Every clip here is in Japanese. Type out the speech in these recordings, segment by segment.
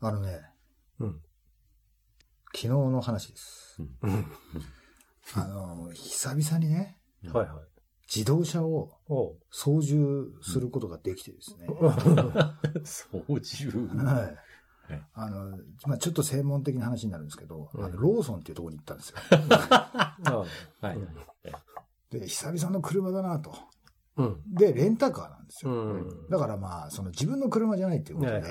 あのね、うん昨日の話です。うん。あの、久々にね、はいはい。自動車を。操縦することができてですね。操縦？はいはい。あの、まあちょっと専門的な話になるんですけど、うんあのローソンっていうところに行ったんですよ。あはい。で、久々の車だなと。うん。で、レンタカーなんですうよ。ん。だからまあ、その自分の車じゃないっていうことで。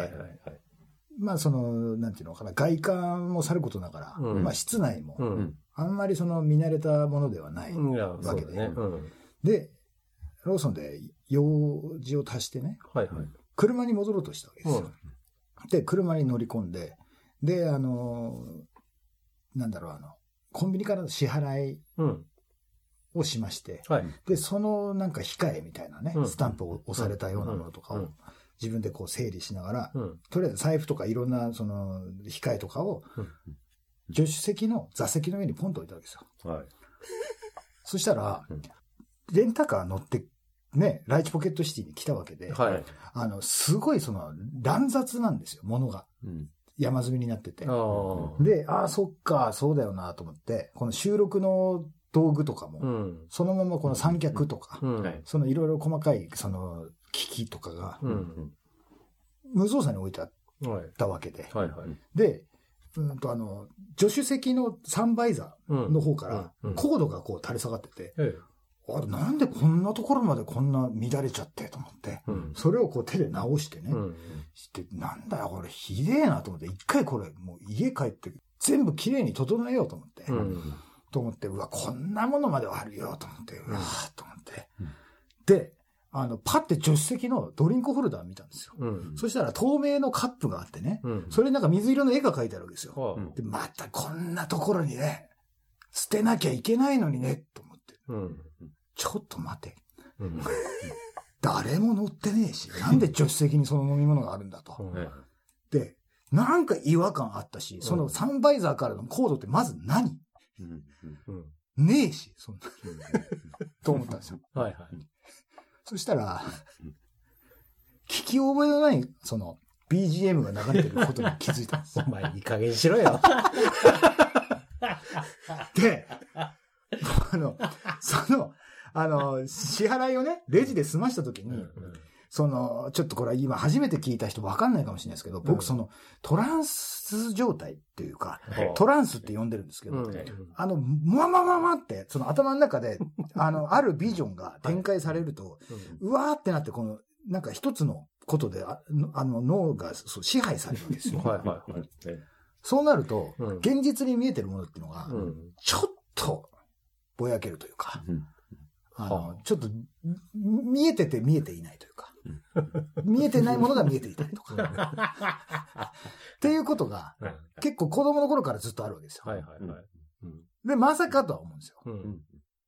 まあその、なんていうのかな、外観もさることながら、うんまあ室内も、うん。あんまりその見慣れたものではない。いや、わけでそうだね。うん。で、ローソンで用事を足してね、はいはい。車に戻ろうとしたわけですよ。で、車に乗り込んで、で、あの、なんだろう、あの、コンビニからの支払いうん。をしまして、はい。で、そのなんか控えみたいなね、うんスタンプを押されたようなものとかをうん自分でこう整理しながら、うん。とりあえず財布とかいろんなその控えとかをうん助手席の座席の上にポンと置いたわけですよ。はい。そしたらうん、レンタカー乗って、ね、ライチポケットシティに来たわけで、はい。あの、すごいその乱雑なんですよ、物が。うん。山積みになっててあ。あ。で、ああ、そっか、そうだよなと思って、この収録の道具とかも、うん。そのままこの三脚とか、うん。はいそのいろいろ細かい、その、機器とかが、うん。無造作に置いてあっはい。たわけで。はいはい。で、うんとあの、助手席のサンバイザうんーの方からコードがこう垂れ下がってて、ええ。あれ、なんでこんなところまでこんな乱れちゃってと思って、うん。それをこう手で直してね、うん。して、なんだよ、これひでえなと思って、一回これ、もう家帰って、全部きれいに整えようと思って、うん。と思って、うわ、こんなものまではあるよ、と思って、うわーとあの、パって助手席のドリンクホルダー見たんですよ。うん。そしたら透明のカップがあってね、うん。それになんか水色の絵が描いてあるわけですよ。はうんで、またこんなところにね、捨てなきゃいけないのにね、と思って、うん。ちょっと待て。うん。誰も乗ってねえし、なんで助手席にその飲み物があるんだと。はいで、なんか違和感あったし、そのサンバイザーからのコードってまず何？うん。うん。ねえし、そんな、と思ったんですよ。はいはい。そしたら、聞き覚えのない、その、BGM が流れてることに気づいたんですよ お。前いい加減にしろよ。で、あの、その、あの、支払いをね、レジで済ました時に、その、ちょっとこれは今初めて聞いた人わかんないかもしれないですけど、うん僕その、トランス状態っていうか、はいトランスって呼んでるんですけど、うん。あの、もわまわまって、その頭の中で、あの、あるビジョンが展開されると、うわーってなって、この、なんか一つのことで、ああの、脳がそう支配されるわけですよ。はいはいはい。そうなると、うん現実に見えてるものっていうのが、うん。ちょっと、ぼやけるというか、うん。あはの、ちょっと、み見えてて見えていないというか、見えてないものが見えていたりとか、っていうことが、はい結構子供の頃からずっとあるわけですよ。はいはいはい。うん。で、まさかとは思うんですよ。うん。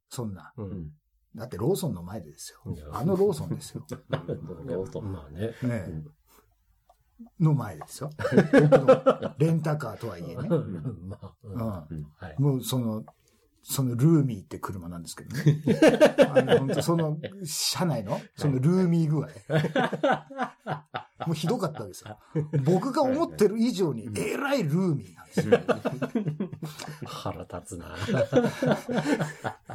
そんな。うん。だってローソンの前でですよ。あのローソンですよ。ローソン。まあね。の前ですよ。レンタカーとはいえね。もうその、そのルーミーって車なんですけどね。あの本当その、車内の、そのルーミー具合。もうひどかったですよ。僕が思ってる以上に、えらいルーミーなんですよ。腹立つな。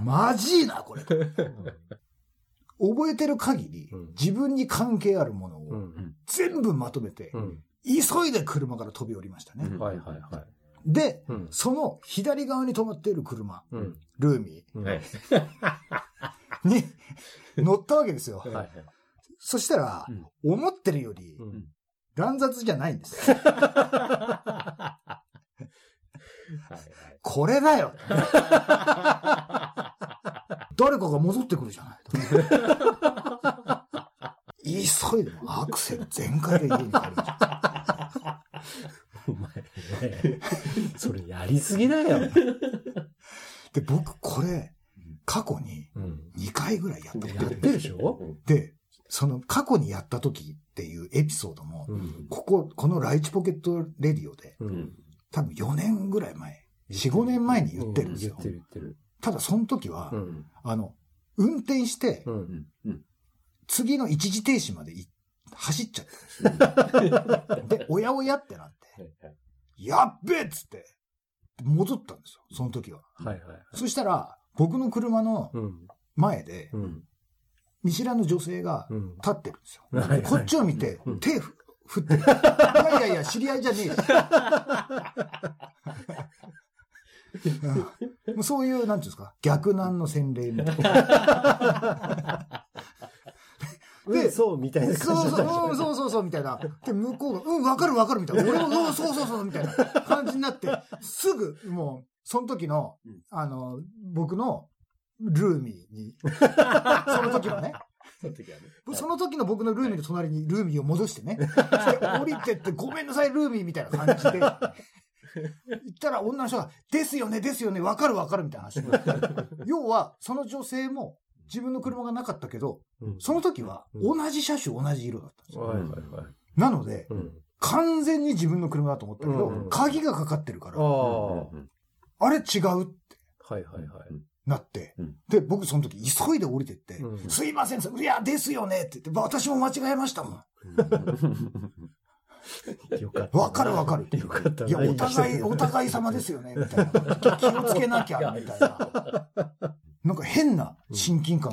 マジいな、これ。覚えてる限りうん、自分に関係あるものをうん。全部まとめてう、ん。急いで車から飛び降りましたね。はいはいはい。で、うん。その左側に止まっている車、うん。ルーミうん に乗ったわけですよ。はいはい。そしたら、思ってるよりうん乱雑じゃないんですよ。はいこれだよ誰かが戻ってくるじゃない。急いでもアクセル全開で家に帰りました。お前ね。それやりすぎだよ。で、僕これ、過去にうん。2回ぐらいやったことあるやってるでしょ？で、その過去にやった時っていうエピソードも、うん。ここ、このライチポケットレディオで、うん。多分4年ぐらい前、4、5年前に言ってるんですよ言っ。てる言ってる。ただその時は、うん。あの、運転して。次の一時停止までい走っちゃったんですよ。で、おやおやってなって、やっべえっつって、戻ったんですよ、その時は。はいはい。そしたら、僕の車のうん。前で、うん。見知らぬ女性がうん。立ってるんですよ。はいはいこっちを見てうん、手ふ振ってる。いやいやいや、知り合いじゃねえし。そういう、なんていうんですか、逆難の洗礼みたいな。で、そう、みたいなそうそう、うんそうそうそう、みたいな。で、向こうが、うん、わかるわかる、みたいな。俺も、うん、そうそうそう、みたいな感じになって、すぐ、もう、その時のうん、あの、僕の、ルーミーに、その時のね、その時はね。その時の僕のルーミーの隣にルーミーを戻してね、降りてって、ごめんなさい、ルーミーみたいな感じで、言ったら女の人が、ですよね、ですよね、わかるわかるみたいな話。要は、その女性も自分の車がなかったけど、うんその時はうん同じ車種、同じ色だったんですよ。はいはいはい。なので、うん。完全に自分の車だと思ったけど、うん鍵がかかってるから、ああ。うんはうんあれ違うっていはいはい。なって、うんで、僕その時急いで降りてって、うんすいません、いや、ですよねって言って、私も間違えましたもん。よかった。わかるわかるよかった。いや、お互い、お互い様ですよね、みたいな。気をつけなきゃ、みたいな。なんか変な親近感。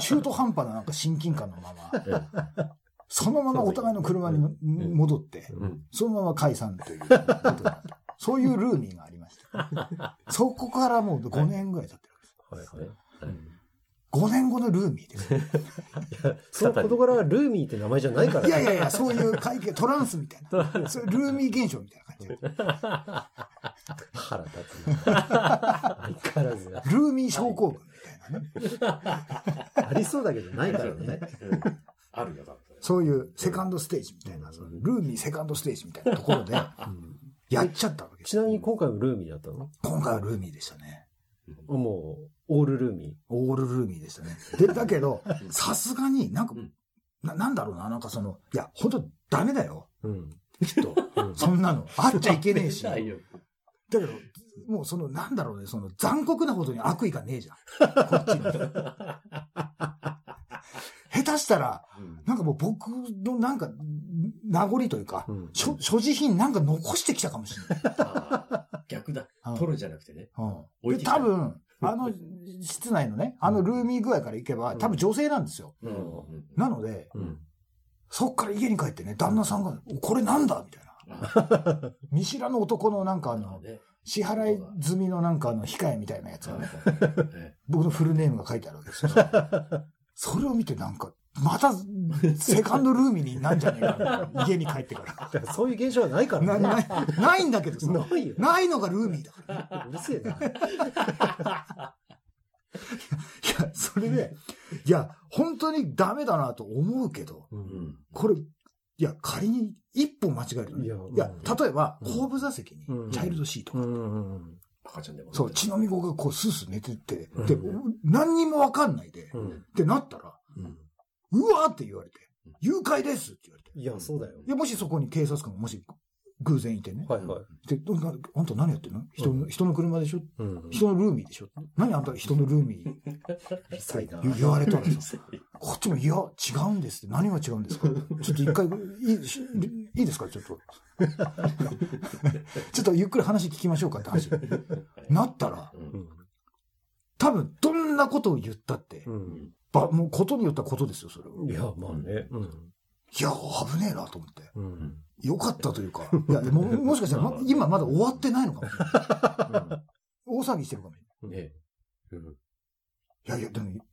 中途半端ななんか親近感のまま、そのままお互いの車にの戻って、うんそのまま解散という。そういうルーミーがありました。そこからもう5年ぐらい経ってるわけです。はいはい。5年後のルーミーです。いや、その事柄はルーミーって名前じゃないからいやいやいや、そういう会計、トランスみたいな。そルーミー現象みたいな感じで。腹立つな。相変わらずな。ルーミー症候群みたいなね。ありそうだけどないからね。うんあるよ、だって。そういうセカンドステージみたいな、そのルーミーセカンドステージみたいなところで、やっちゃったわけです。ちなみに今回もルーミーだったの？今回はルーミーでしたね。もう、オールルーミオールルーミーでしたね。で、だけど、さすがになんかうん、ななんだろうな、なんかその、いや、本当ダメだよ。ー。うん。きっと。うんそんなの。あっちゃいけねえし。だないよけど、もうその、なんだろうね、その残酷なほどに悪意がねえじゃん。こっちに。下手したら、うんなんかもう僕のなんか、名残というか、うん所所持品なんか残してきたかもしれない。逆だうん。取るんじゃなくてね。うんで多分、あの室内のね、あのルーミー具合からいけば、多分女性なんですよ。なので、うん。そっから家に帰ってね、旦那さんが、これなんだみたいな。見知らぬ男のなんかあの、ね支払い済みのなんかあの、控えみたいなやつがね、ね僕のフルネームが書いてあるわけですよ。それを見てなんか、また、セカンドルーミーになんじゃねえか。家に帰ってから。そういう現象はないから。ね。ない、ないんだけどさ。ないよ。ないのがルーミーだから。うるせえな。いや、それで、いや、本当にダメだなと思うけど、う。うん。んこれ、いや、仮に一歩間違えるとね。いやいや、うん例えば、うん。後部座席にうん。チャイルドシートが、うん。うん。赤ちゃん。でも。そう、血のみ子がこうスースー寝てて、うん。で、何にもわかんないで、ってなったら、うわーって言われて、誘拐ですって言われて。いや、そうだよ。いや、もしそこに警察官がもし偶然いてね。はいはい。で、どなあんた何やってんの？人の、人の車でしょ？うん。人のルーミーでしょ？何？あんた人のルーミー？言言われたらさ、こっちも、いや、違うんですって。何が違うんですか？ちょっと一回、いいしいいですか？ちょっと。ちょっとゆっくり話聞きましょうかって話。なったら。多分、どんなことを言ったって、うん。ばもうことによったことですよ、それは。いや、まあね。うん。いや、危ねえなと思って。うん。よかったというか、いや、ももしかしたら、ま今まだ終わってないのかもしれない。大騒ぎしてるかもしれない。ねうんいやいや、でも、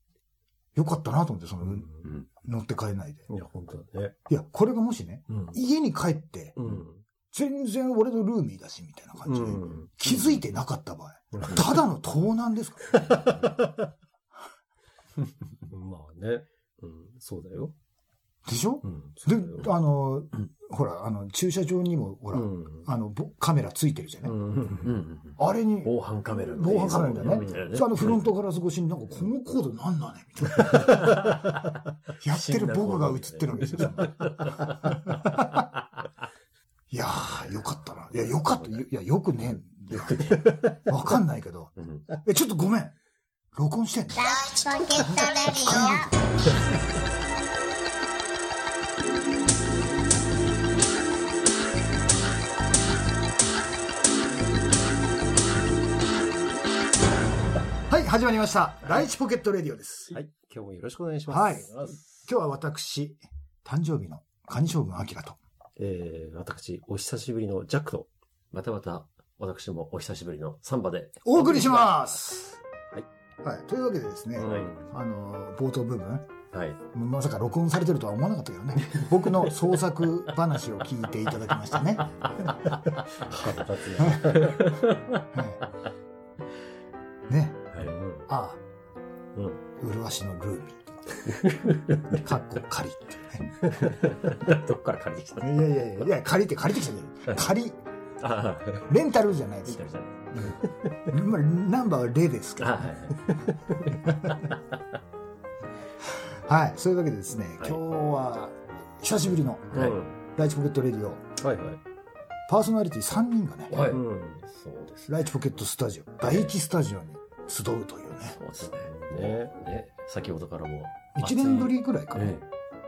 よかったなと思って、その、うん。うん乗って帰れないで。いや、本当だね。いや、これがもしね、うん。家に帰って、うん。全然俺のルーミーだし、みたいな感じで、うん。気づいてなかった場合、ただの盗難ですから。まあね。うん。そうだよ。でしょ？うん。であの、ほら、あの、駐車場にも、ほら、うん。あの、ぼカメラついてるじゃない、うん。うんうんあれに、防犯カメラの防犯カメラだよねねあのフロントガラス越しになんか、このコードなんだねみたいな。やってる僕が映ってるわけですよ。いやー、よかったな。いや、よかった。いや、よくねえ。わかんないけど。うんえ、ちょっとごめん。録音してんの。ライチポケットレディオはい、始まりました。ライチポケットレディオです。はい。今日もよろしくお願いします。はい今日は私、誕生日のカニ将軍と。えー、私、お久しぶりのジャックと、またまた、私どもお久しぶりのサンバで。お送りします。はい。はい。というわけでですね、はい。あの、冒頭部分、はい。まさか録音されてるとは思わなかったけどね。僕の創作話を聞いていただきましたね。腹立つな。はい、ね。はい。うん。あうん。あ、麗しのルーミー。かっこ仮ってね。どっから借りてきたいやいやいや、借りて借りてきたけど、借り、ああ、レンタルじゃないですよ見た。じゃん。うんまあ、ナンバーはレですけど、あね。はい。はい。そういうわけでですね、はい今日は、久しぶりの、はい。ライチポケットレディオ、はい。パーソナリティ3人がね、はい。うん。そうです。ライチポケットスタジオ、第一スタジオに集うというね、そうですね。ね。ね。先ほどからも。1年ぶりぐらいかな。ええ。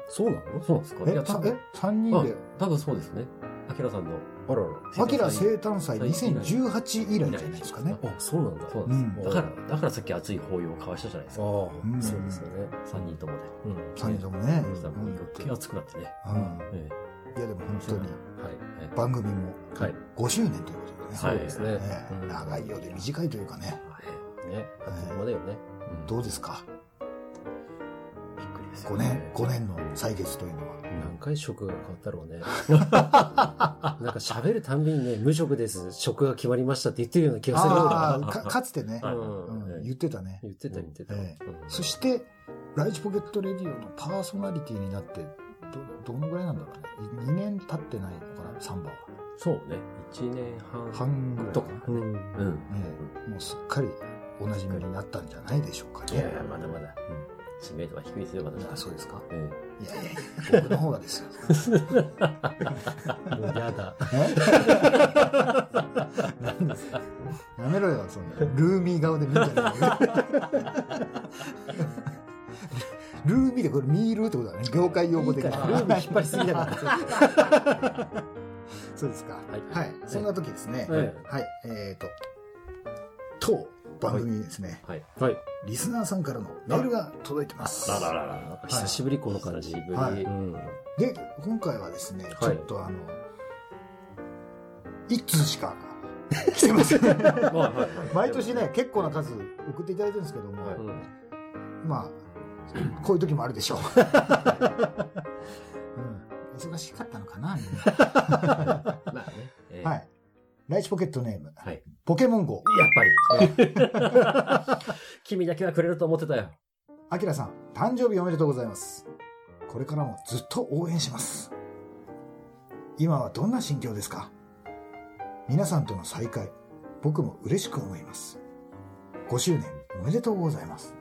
そうなの？そうなんですか？え、え？分、3人で、あ多分そうですね。アキラさんの。あらら。アキラ生誕祭最近2018以来じゃないですかね。あ、そうなんだ。そうなんです。うんだから、だからさっき熱い抱擁を交わしたじゃないですか。ああ、うんそうですよね。三人ともで。うん。3人ともね。そしたらもう余計熱くなってね。うんえいやでも本当に。番組もはい。5周年ということでね。そうですね長いようで短いというかね。はい。ね。あっという間だよね。うんどうですか？です5よ年ね。、5年の歳月というのは。何回職が変わったろうね。なんか喋るたんびにね、無職です、職が決まりましたって言ってるような気がする。かかつてね、はいうん言ってたね。言ってた言ってた。そして、ライチポケットレディオのパーソナリティになって、ど、どのぐらいなんだろうね。2年経ってないのかな、サンバは。そうね。一年半。半ぐらいとか。うん。うん。ねもうすっかりおなじみになったんじゃないでしょうかね。いやいや、まだまだ。知名度は低いですよ、まだ。あそうですか？えいやいやいや、僕の方がですよ。もうやだ。何 ですかやめろよ、そんな。ルーミー顔で見んじゃないよルーミーでこれミールってことだね。業界用語的に。いいからルーミー引っ張りすぎだから。そうですか。はいはい。そんな時ですね。はいはい。えっと、当番組にですね、はい。はい。リスナーさんからのメールが届いてます。らららら。久しぶりこの感じ。はいうん。で、今回はですね、ちょっとあの、一通しか来てません。はいはいはい毎年ね、結構な数送っていただいてるんですけども、はいうんまあ、こういう時もあるでしょう。うん、忙しかったのかな、みん まあね。ええな。はい。ライチポケットネーム、はい。ポケモン GO。やっぱり。君だけはくれると思ってたよ。アキラさん、誕生日おめでとうございます。これからもずっと応援します。今はどんな心境ですか？皆さんとの再会、僕も嬉しく思います。5周年おめでとうございます。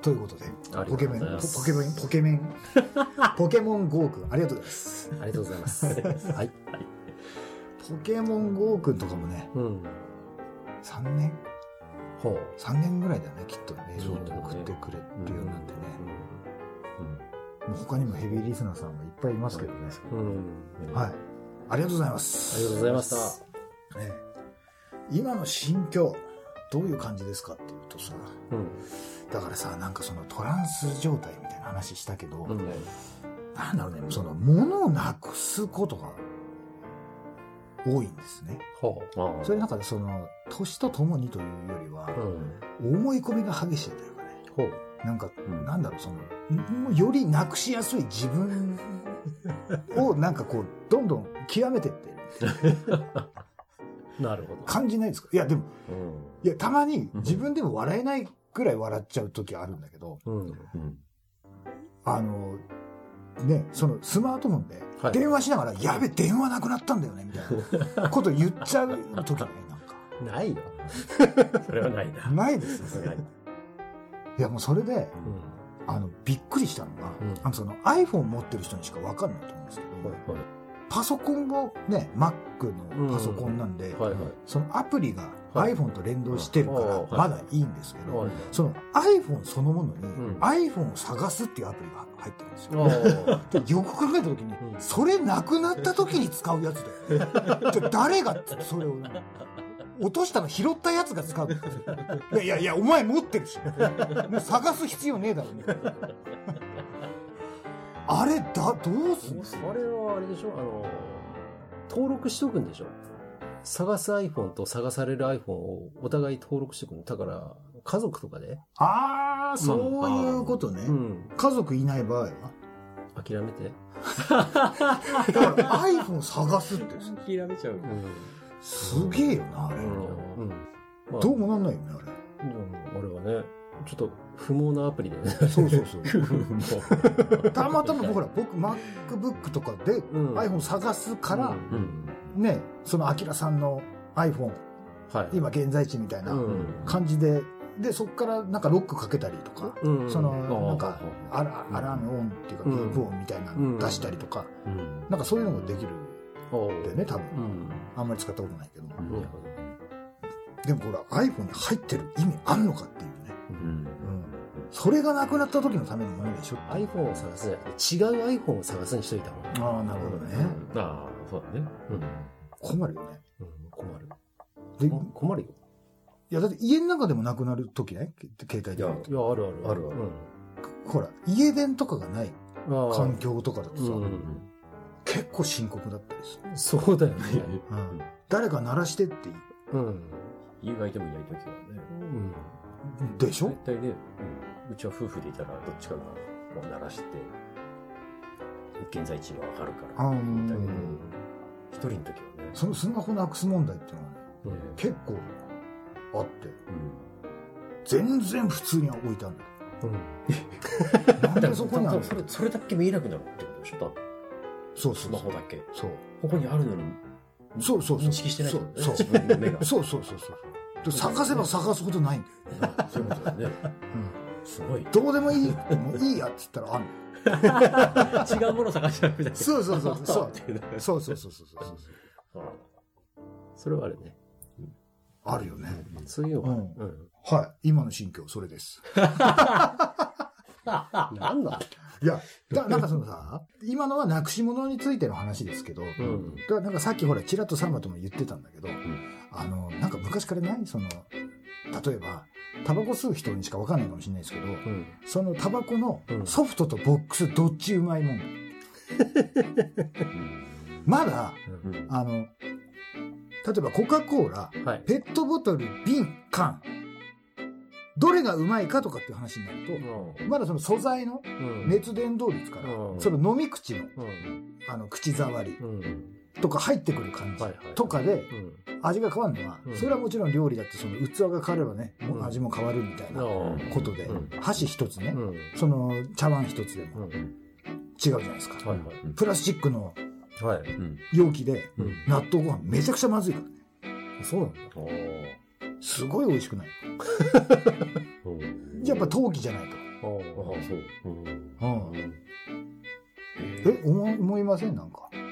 ということで、ポケメン。ポポケメン、ポケメン、ポケ モン GO くん、ありがとうございます。ありがとうございます。はい。ポケモン GO くんとかもね、うん。3年？ほう。3年ぐらいだよね、きっとメールを送ってくれるようになってね。うん。他にもヘビーリスナーさんがいっぱいいますけどね。うん。はい。ありがとうございます。ありがとうございます。ええ今の心境、どういう感じですかっていうとさ、うん。だからさ、なんかそのトランス状態みたいな話したけど、うん。なんだろうね、その物をなくすことが多いんですね。それなんかその、年とともにというよりはう。う、ん。思い込みが激しいというかね。なんか、うんなんだろう、その、よりなくしやすい自分を なんかこう、どんどん極めてってる なるほど。感じないですか？いや、でも、うん。いや、たまに自分でも笑えないぐらい笑っちゃう時あるんだけど、うん。うん。あの、ね、そのスマートフォンではい電話しながら、やべ、電話なくなったんだよね、みたいなこと言っちゃう時ね、なんか。ないよ。それはないな。ないですよない。いや、もうそれで、うん。あの、びっくりしたのが、うんあの、その iPhone 持ってる人にしかわかんないと思うんですけど、はいパソコンをね、Mac のパソコンなんで、はいはい。そのアプリがはい iPhone と連動してるからはいまだいいんですけど、はいその iPhone そのものにん iPhone を探すっていうアプリが入ってるんですよ。よく考えた時に、うんそれなくなった時に使うやつだよ ね。誰がそれを、落としたの拾ったやつが使うのいやいやいや、お前持ってるし。もう探す必要ねえだろ、みたいな。あれ、だ、どうすんの？あれはあれでしょ？あの、登録しとくんでしょ？探す iPhone と探される iPhone をお互い登録しておくの。だから、家族とかで、ああ、そういうことね。うん、家族いない場合は？諦めて。だから iPhone 探すってさ諦めちゃう。すげえよな、あれ。うん。まあどうもなんないよね、あれ。うん俺はね、ちょっと不毛なアプリでね。そうそうそう。も たまたまほら、僕 MacBook とかでうん iPhone 探すから、うんね、そのアキラさんの iPhone、はい。今現在地みたいなうん感じで、で、そこからなんかロックかけたりとか、うんその、なんか、アラアラームオンっていうか、ビうんープ音みたいなの出したりとか、うんなんかそういうのができるおんだよね、多分。うん。あんまり使ったことないけど。うんでもほら、iPhone に入ってる意味あんのかっていうね。うん。うん。それがなくなった時のためのものでしょ？iPhone を探すんじゃなくて、違う iPhone を探すにしといた方がああ、なるほどね。ああ、そうだね。うん。困るよね。うん、困る。困るよ。や、だって家の中でもなくなる時ね、携帯いやで。いや、あるある。あるあるほら、家電とかがない環境とかだとさ、うん。結構深刻だったりする。そうだよね。うん。誰か鳴らしてってうん。意外ともいない時はね。うん。でしょ？絶対ね、うんうちは夫婦でいたらどっちかがもう鳴らして、現在地はわかるから。みたいなうん一人の時はね。そのスマホなくす問題っていうのはね、うん結構あって、うん全然普通に置いてあるんだうん。よ。なんでそこにあるそれ、それだけ見えなくなるってことでしょ？そうそうそう。マホだけ。そう。ここにあるのに、そうそうそう。認識してないそう自分の目が。そうそうそうそう。で探せば探すほどないんだよ。そういうことだよね。うんすごい。どうでもいい、もういいやって言ったらあんの。違うもの探しなくて。そうそうそうそうっていうねそうそうそうそうそうそう。それはあるね。あるよね。そういうのはある。ううん。はい。今の心境、それです。なんだいや、だなんかそのさ、今のはなくし物についての話ですけど、うん。だからなんかさっきほら、ちらっとサンバとも言ってたんだけど、あの、なんか昔からないその、例えば、タバコ吸う人にしかわかんないかもしれないですけど、うん。そのタバコのうんソフトとボックスどっちうまいもん？だ。まだ、うんあの、例えばコカ・コーラ、はい。ペットボトル、瓶、缶、どれがうまいかとかっていう話になると、まだその素材のうん。熱伝導率から、うんその飲み口の、うん。あの、口触りうん。とか入ってくる感じ。とかでうん。味が変わるのはう、んそれはもちろん料理だってその器が変わればね、味も変わるみたいなあことでうん、箸一つね。その茶碗一つでもうん。違うじゃないですか。プラスチックの容器でうん。納豆ご飯めちゃくちゃまずいからね。そうなんだ。すごい美味しくない。うんやっぱ陶器じゃないと。あああ、そう。うんうんええ、思い思いません？なんか。いや、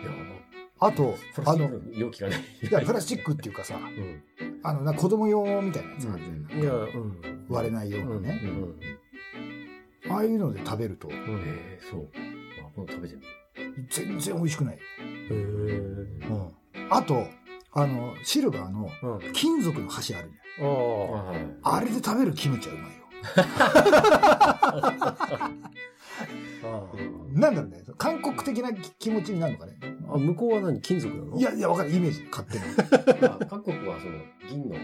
あと、あの、容器がない。いや、プラスチックっていうかさ、うん。あの、な子供用みたいなやつじゃないいや、うん。割れないようなね。ああいうので食べると、うん。うん。ええ、そう。あ、今度食べてみる。全然美味しくないよ。へえ。うん。あと、あの、シルバーのうん。金属の箸あるじゃん。あれで食べるキムチはうまいよ。なんだろうね。韓国的な気持ちになるのかね。あ。あ、向こうは何？金属なの？い、や、いや、わかる。イメージ。勝手に。ま あ韓国はその銀の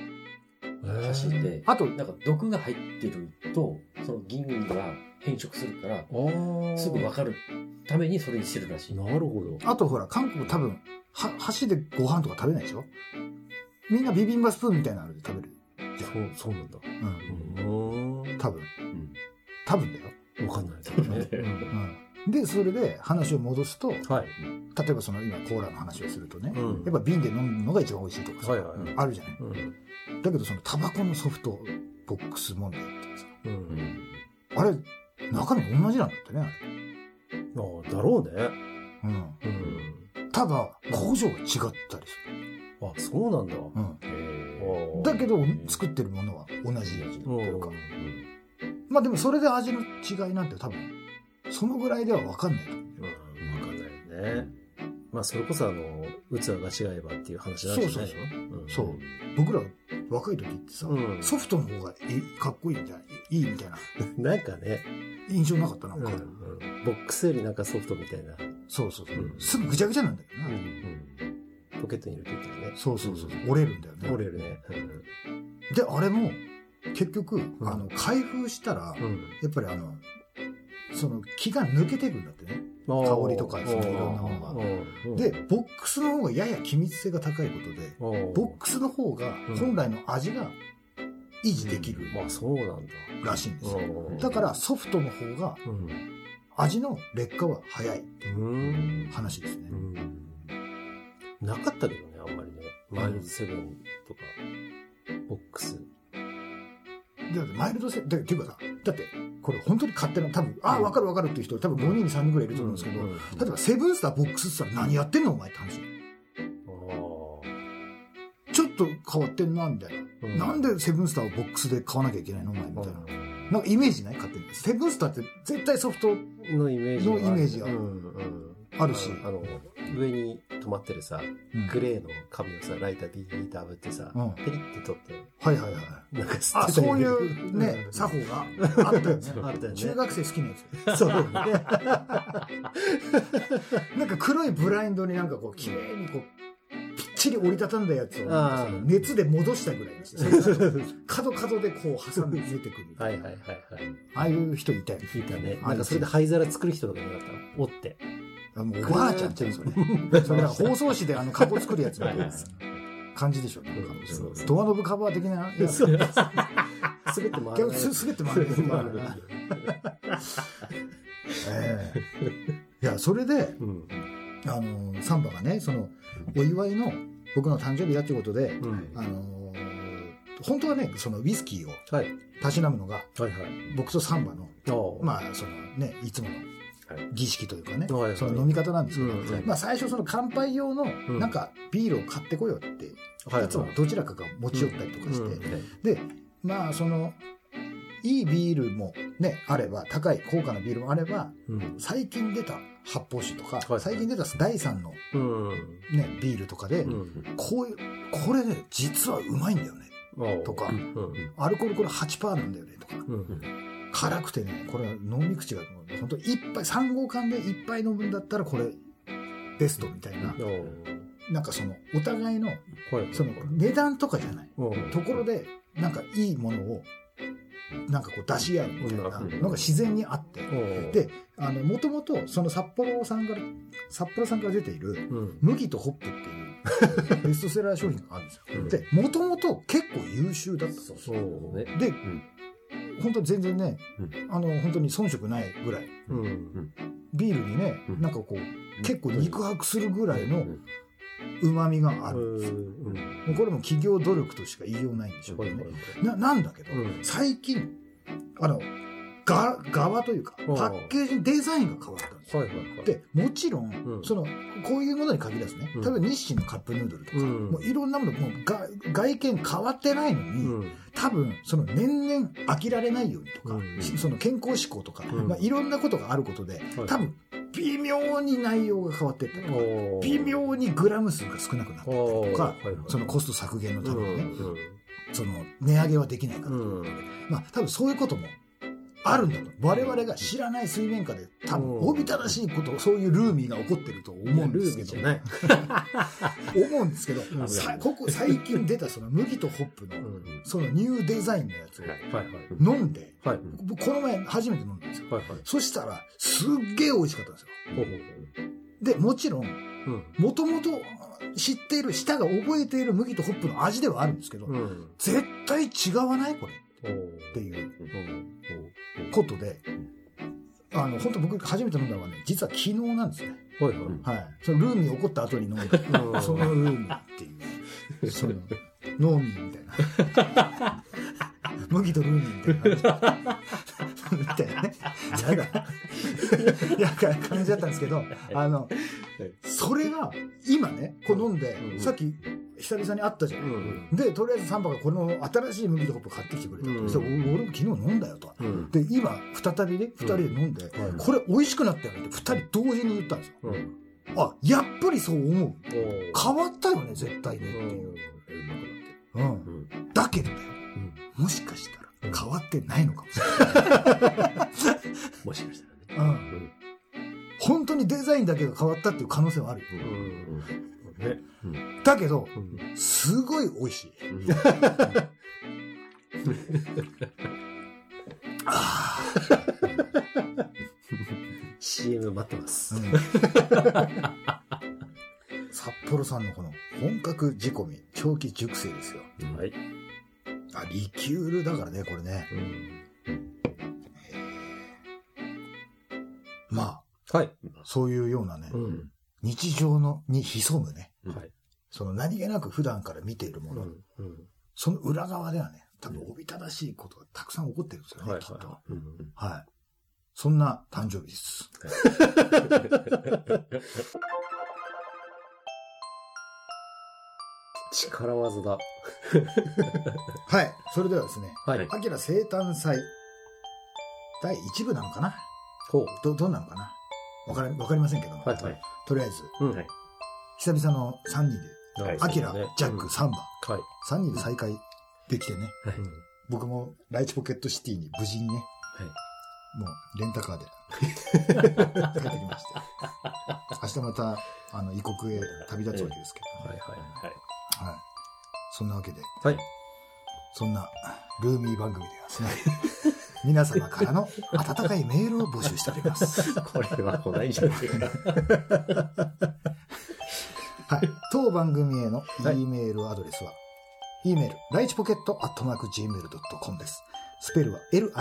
箸で、あと、なんか毒が入ってると、その銀が変色するから。すぐわかるためにそれにしてるらしい。なるほど。あとほら、韓国多分、は、箸でご飯とか食べないでしょ？みんなビビンバスプーンみたいなので食べる。そう、そうなんだ。うん。うん。多分。うん多分だよ。わかんないけどね。うん。で、それで話を戻すと、例はい。えばその今コーラの話をするとね、うんやっぱ瓶で飲むのが一番美味しいとかさ、はいはいはいあるじゃない。うん。だけどそのタバコのソフトボックス問題ってさ、う。うんんあれ、中身同じなんだってね、あああ、だろうね。れ。うん。うん。ただ、工場が違ったりすあ、そうなんだ。る。うん。えだけど、作ってるものは同じうというかん。。まあでもそれで味の違いなんて多分、そのぐらいでは分かんないと思う。うんわかんないよね。まあ、それこそあの、器が違えばっていう話なんじゃない？のそううんそう僕ら若い時ってさ、うんソフトの方がいいかっこいいみたいな、い？いみたいななんかね、印象なかったなんか。うんうんボックスよりなんかソフトみたいな。そうそうそう、うんすぐぐちゃぐちゃなんだよな。うんポケットに入れていね。そうそうそう。折れるんだよね。折れるね。で、あれも、結局、んあの、開封したら、うん。やっぱりあの、その気が抜けていくんだってね。うん香りとかそのいろんなものがうんで、ボックスの方がやや機密性が高いことで、うんボックスの方が本来の味が維持できるまあ、そうなんだ。らしいんですよ。うんだからソフトの方がうん。味の劣化は早いっていううん。話ですね。なかったけどね、あんまりね。マイルドセブンとか、ボックス。だってマイルドセだっていうかさ、だってこれ本当に勝手な、多分、ああ、わかるわかるっていう人多分5人に3人ぐらいいると思うんですけど、うん例えばセブンスターボックスって言ったら何やってんのお前って話。ちょっと変わってんな、みたいな。うんなんでセブンスターをボックスで買わなきゃいけないのお前みたいな。うなんかイメージない勝手に。セブンスターって絶対ソフトんのイメージのイメージがうんうんあるしあの、上に止まってるさ、うんグレーの紙をさ、ライタービーターぶってさ、うんペリって取って、はいはいはい。なんか吸あ、ってたそういようね、作法があったよね。あったよね。中学生好きなやつ。そうね。なんか黒いブラインドになんかこう、綺麗にこう、ぴっちり折りたたんだやつを、熱で戻したぐらいにして、角角でこう挟んで出てくるみたいな。はいはいはいはい。ああいう人いたよね。聞いたね。あなんかそれで灰皿作る人とかいなかった折って。あもうおばあちゃんじゃん、それ。それは包装紙であの、カゴ作るやつみたいな感じでしょ、うドアノブカバー的なやつ。滑って回らない。逆にす滑って回る回回るいや、それで、うん。あの、サンバがね、その、お祝いの僕の誕生日だっていうことで、うん。あの、本当はね、そのウイスキーをはい。たしなむのが、はいはい。僕とサンバの、まあ、そのね、いつものはい儀式というかね、はいはいその飲み方なんですけど、まあ最初その乾杯用の、んなんかビールを買ってこようって、はいいつもどちらかが持ち寄ったりとかして、うんで、まあその、いいビールもね、あれば、高い高価なビールもあれば、うん。最近出た発泡酒とか、はい最近出た第3のうん。ね、ビールとかで、うん。こういう、これね、実はうまいんだよね。とかうん。アルコールこれ8%なんだよね、とか。うん。辛くてね、これは飲み口が、本当一杯、3号缶で一杯飲むんだったらこれ、ベストみたいななんかその、お互いの、はい。その、値段とかじゃない。うんところで、なんかいいものを、なんかこう出し合うみたいなうんのが自然にあって。で、あの、もともと、その札幌さんから、札幌さんから出ている、うん。麦とホップっていう、ベストセラー商品があるんですよ。うんで、もともと結構優秀だったそうです。で、ん本当に全然ね、うん。あの、本当に遜色ないぐらい、うん。ビールにね、うん。なんかこう、結構肉薄するぐらいのうん。旨味があるんですよ。うん。もうこれも企業努力としか言いようないんでしょうけどね。な、なんだけど、うん。最近、あの、が、側というか、うん。パッケージデザインが変わったんですよ。はいはいはい。で、もちろん、うん。その、こういうものに限らずね、うん。例えば日清のカップヌードルとか、うん。もういろんなもの、もうが外見変わってないのに、うん。多分、その年々飽きられないようにとか、うん。その健康志向とか、うん。まあ、いろんなことがあることで、はい。多分、微妙に内容が変わってったりとか、微妙にグラム数が少なくなってったりとか、はいはい。そのコスト削減のためにね、うんその値上げはできないから、うん。まあ多分そういうこともあるんだと。我々が知らない水面下で多分おびただしいこと、そういうルーミーが起こってると思うんルですけど。思うんですけど、ここ最近出たその麦とホップの、うんそのニューデザインのやつを。飲んで、はい。僕この前初めて飲んだんですよ。はいはい。そしたら、すっげえ美味しかったんですよ。で、もちろん。もともと知っている、舌が覚えている麦とホップの味ではあるんですけど、うん。絶対違わない？これっていう。ことで、あの、本当僕初めて飲ん。だのはね、実は昨日なん。ですね。はいはい。はい。そのルーミー起こった後に飲ん。だ、そのルーミーっていう、その、ノーミーみたいな。麦とルーミーみたいなじ。みたいなね。なん。か、いや、感じだったん。ですけど、あの、それが、今ね、こう飲ん。で、うん。さっき、久々に会ったじゃ。うんん。で、とりあえずサンバがこの新しい麦とホップ買ってきてくれたと。うん俺も昨日飲んだよと。うん。で、今、再びね、二人で飲んで、はいこれ美味しくなったよねって二人同時に言ったんですよ。うん。あ、やっぱりそう思う。変わったよね、絶対ねっていう。えうん。だけどだよ。うんもしかしたら変わってないのかもしれない。もしかしたらね。うん。うん。本当にデザインだけが変わったっていう可能性はあるよ。うん。うん。ね。うん。だけど、うん。すごい美味しい。うん。あ CM 待ってます。うん。札幌さん。のこの本格仕込み、長期熟成ですよ。はい。あ、リキュールだからね、これね。うん。まはい。あ、そういうようなね、うん。日常のに潜むね、はい。その何気なく普段から見ているもの、うん。うん。その裏側ではね、多分おびただしいことがたくさん起こってるんですよね、はいきっと。はうん。はい。そんな誕生日です。力技だ。はい。それではですね、はい。アキラ生誕祭、第1部なのかな？ほう。ど、どうなのかな？わかり、わかりませんけど、はいはい。とりあえず、うん。はい久々の3人で、はいアキラ、ジャック、サンバ、はい。3人で再会できてね、はいうん僕もライチポケットシティに無事にね、はいもうレンタカーで帰ってきました。明日また、あの、異国へ旅立つわけですけど、はいはい。はい。はい。そんなわけで、はい。そんなルーミー番組ではですね、皆様からの温かいメールを募集しております。これは来ないんじゃないか。はい。当番組へのはい E メールアドレスは、E メール、ライチポケットアットマーク Gmail.com です。スペルは litchipocket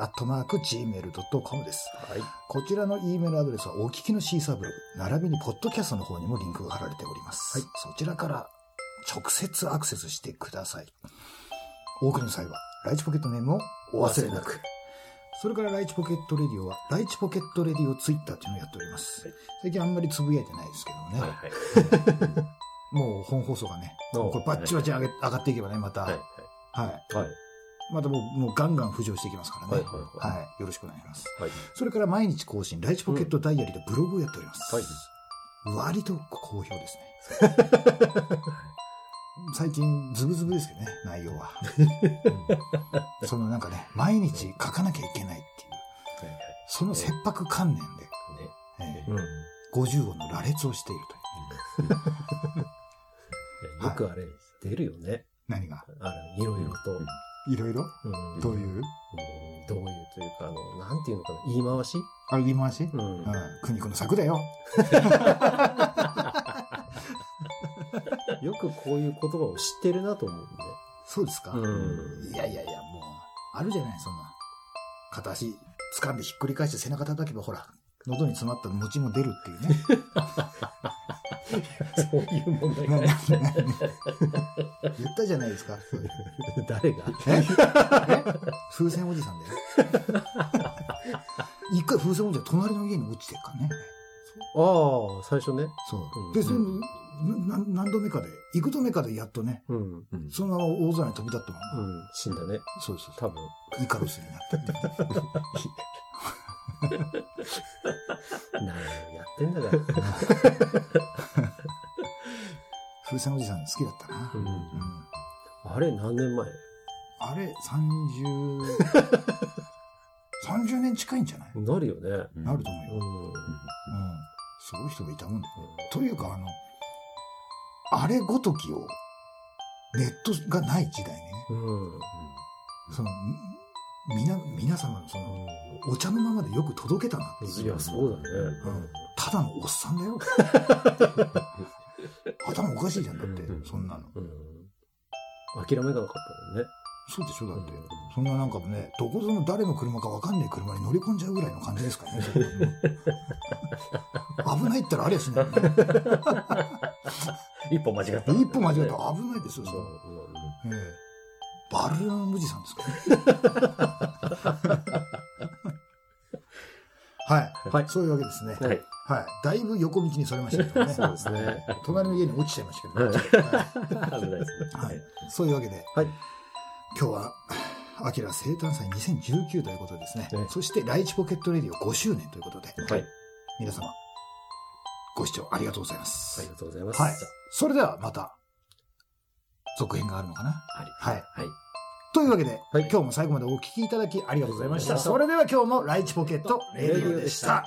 アットマーク Gmail.com です。はい。こちらの E メールアドレスはお聞きのシーサーブログ、並びにポッドキャストの方にもリンクが貼られております。はいそちらから直接アクセスしてください。お送りの際は、ライチポケットネームをお忘れなく。それからライチポケットレディオは、ライチポケットレディオツイッターっていうのをやっております。はい最近あんまりつぶやいてないですけどもね。はいはい。もう本放送がね、おこれバッチバチ上げ上がっていけばね、また、ははいい。はい。またもうもうガンガン浮上していきますからね。はいはいはいはい。よろしくお願いします。はい。それから毎日更新、ライチポケットダイアリーでブログをやっております。はい割と好評ですね。最近ズブズブですけどね、内容は。そのなんかね、毎日書かなきゃいけないっていう、はいはいその切迫観念で、ねえうん。ー50音の羅列をしているという。よくあれ、出るよね。何が？あれ、いろいろと。いろいろ？うんどういう？うんどういうというか、あの、なんていうのかな、言い回し？あ、言い回し？うんうん。国子の策だよ。よくこういう言葉を知ってるなと思うんで。そうですか、うんいやいやいや、もう、あるじゃない、そんな。片足掴んでひっくり返して背中叩けば、ほら、喉に詰まった餅も出るっていうね。そういう問題なが。言ったじゃないですか。誰が？え？え？風船おじさんだよ。一回風船おじさん隣の家に落ちてるからね。ああ、最初ね。そううん。何度目かで、幾度目かでやっとね、うん。うん。うんそのまま大空に飛び立ったまま、死んだね。そうですそう多分。イカロスになって。何をやってんだから。風船おじさん好きだったな。うんうんあれ、何年前？あれ、30、30年近いんじゃない？なるよね。うんなると思うよ。うん。うん。すごい人がいたもんだよ。というか、あの、あれごときを、ネットがない時代にね、うん。その、みな、皆様のその、お茶のままでよく届けたなっていう。いや、そうだね。うんただのおっさんだよ。頭おかしいじゃん、だってうん、そんなの。うん。諦めがなかったもんね。そうでしょ、だってうん。そんななんかね、どこぞの誰の車かわかんない車に乗り込んじゃうぐらいの感じですからね。危ないったらありゃしない、ね。一歩間違った。一歩間違ったら危ないですよ、そそうれ。ええバルーン無地さんですか はい。はいそういうわけですね。はい。はい。だいぶ横道にそれましたけどね。そうですね。隣の家に落ちちゃいましたけど、はいはい危ないですね。はい。そういうわけで、はい。今日はアキラ生誕祭2019ということでですね。ねそして、ライチポケットレディオ5周年ということで、はい。皆様、ご視聴ありがとうございます。ありがとうございます。はい。それではまた、続編があるのかな？ありはい。はい。というわけで、はい今日も最後までお聞きいただきありがとうございました。ありがとうそれでは今日もライチポケットレディオでした。